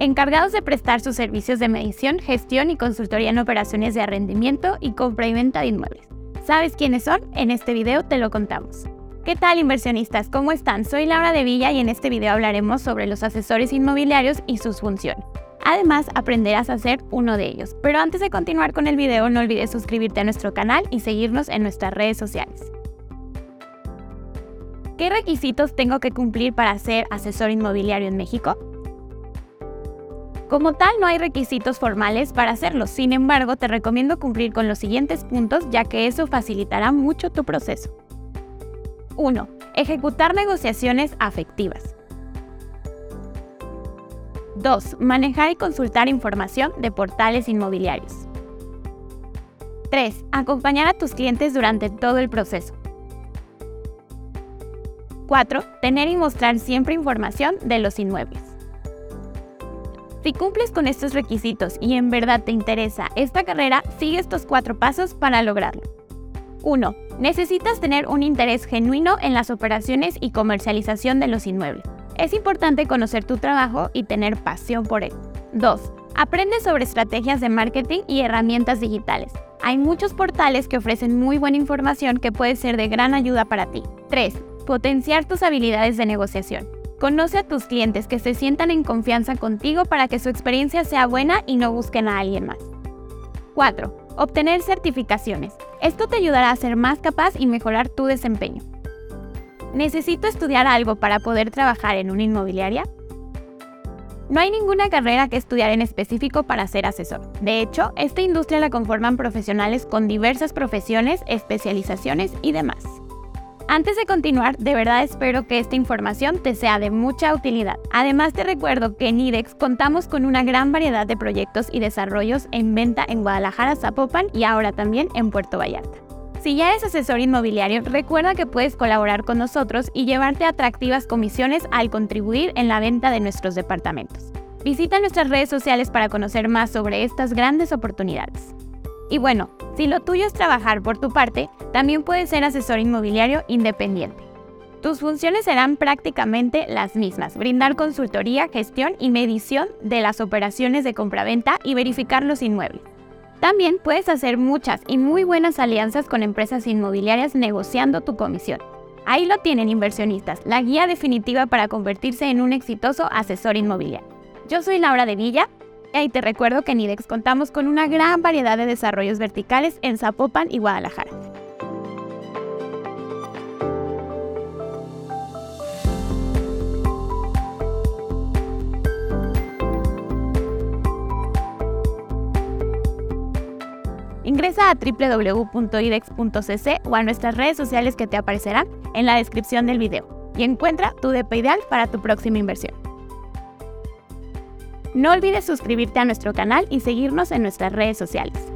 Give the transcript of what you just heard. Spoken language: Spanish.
encargados de prestar sus servicios de medición, gestión y consultoría en operaciones de arrendamiento y compra y venta de inmuebles. ¿Sabes quiénes son? En este video te lo contamos. ¿Qué tal inversionistas? ¿Cómo están? Soy Laura de Villa y en este video hablaremos sobre los asesores inmobiliarios y sus funciones. Además, aprenderás a ser uno de ellos. Pero antes de continuar con el video, no olvides suscribirte a nuestro canal y seguirnos en nuestras redes sociales. ¿Qué requisitos tengo que cumplir para ser asesor inmobiliario en México? Como tal, no hay requisitos formales para hacerlo, sin embargo, te recomiendo cumplir con los siguientes puntos ya que eso facilitará mucho tu proceso. 1. Ejecutar negociaciones afectivas. 2. Manejar y consultar información de portales inmobiliarios. 3. Acompañar a tus clientes durante todo el proceso. 4. Tener y mostrar siempre información de los inmuebles. Si cumples con estos requisitos y en verdad te interesa esta carrera, sigue estos cuatro pasos para lograrlo. 1. Necesitas tener un interés genuino en las operaciones y comercialización de los inmuebles. Es importante conocer tu trabajo y tener pasión por él. 2. Aprende sobre estrategias de marketing y herramientas digitales. Hay muchos portales que ofrecen muy buena información que puede ser de gran ayuda para ti. 3. Potenciar tus habilidades de negociación. Conoce a tus clientes que se sientan en confianza contigo para que su experiencia sea buena y no busquen a alguien más. 4. Obtener certificaciones. Esto te ayudará a ser más capaz y mejorar tu desempeño. ¿Necesito estudiar algo para poder trabajar en una inmobiliaria? No hay ninguna carrera que estudiar en específico para ser asesor. De hecho, esta industria la conforman profesionales con diversas profesiones, especializaciones y demás. Antes de continuar, de verdad espero que esta información te sea de mucha utilidad. Además te recuerdo que en IDEX contamos con una gran variedad de proyectos y desarrollos en venta en Guadalajara, Zapopan y ahora también en Puerto Vallarta. Si ya eres asesor inmobiliario, recuerda que puedes colaborar con nosotros y llevarte atractivas comisiones al contribuir en la venta de nuestros departamentos. Visita nuestras redes sociales para conocer más sobre estas grandes oportunidades. Y bueno, si lo tuyo es trabajar por tu parte, también puedes ser asesor inmobiliario independiente. Tus funciones serán prácticamente las mismas, brindar consultoría, gestión y medición de las operaciones de compraventa y verificar los inmuebles. También puedes hacer muchas y muy buenas alianzas con empresas inmobiliarias negociando tu comisión. Ahí lo tienen inversionistas, la guía definitiva para convertirse en un exitoso asesor inmobiliario. Yo soy Laura de Villa y te recuerdo que en IDEX contamos con una gran variedad de desarrollos verticales en Zapopan y Guadalajara. Ingresa a www.idex.cc o a nuestras redes sociales que te aparecerán en la descripción del video y encuentra tu DP ideal para tu próxima inversión. No olvides suscribirte a nuestro canal y seguirnos en nuestras redes sociales.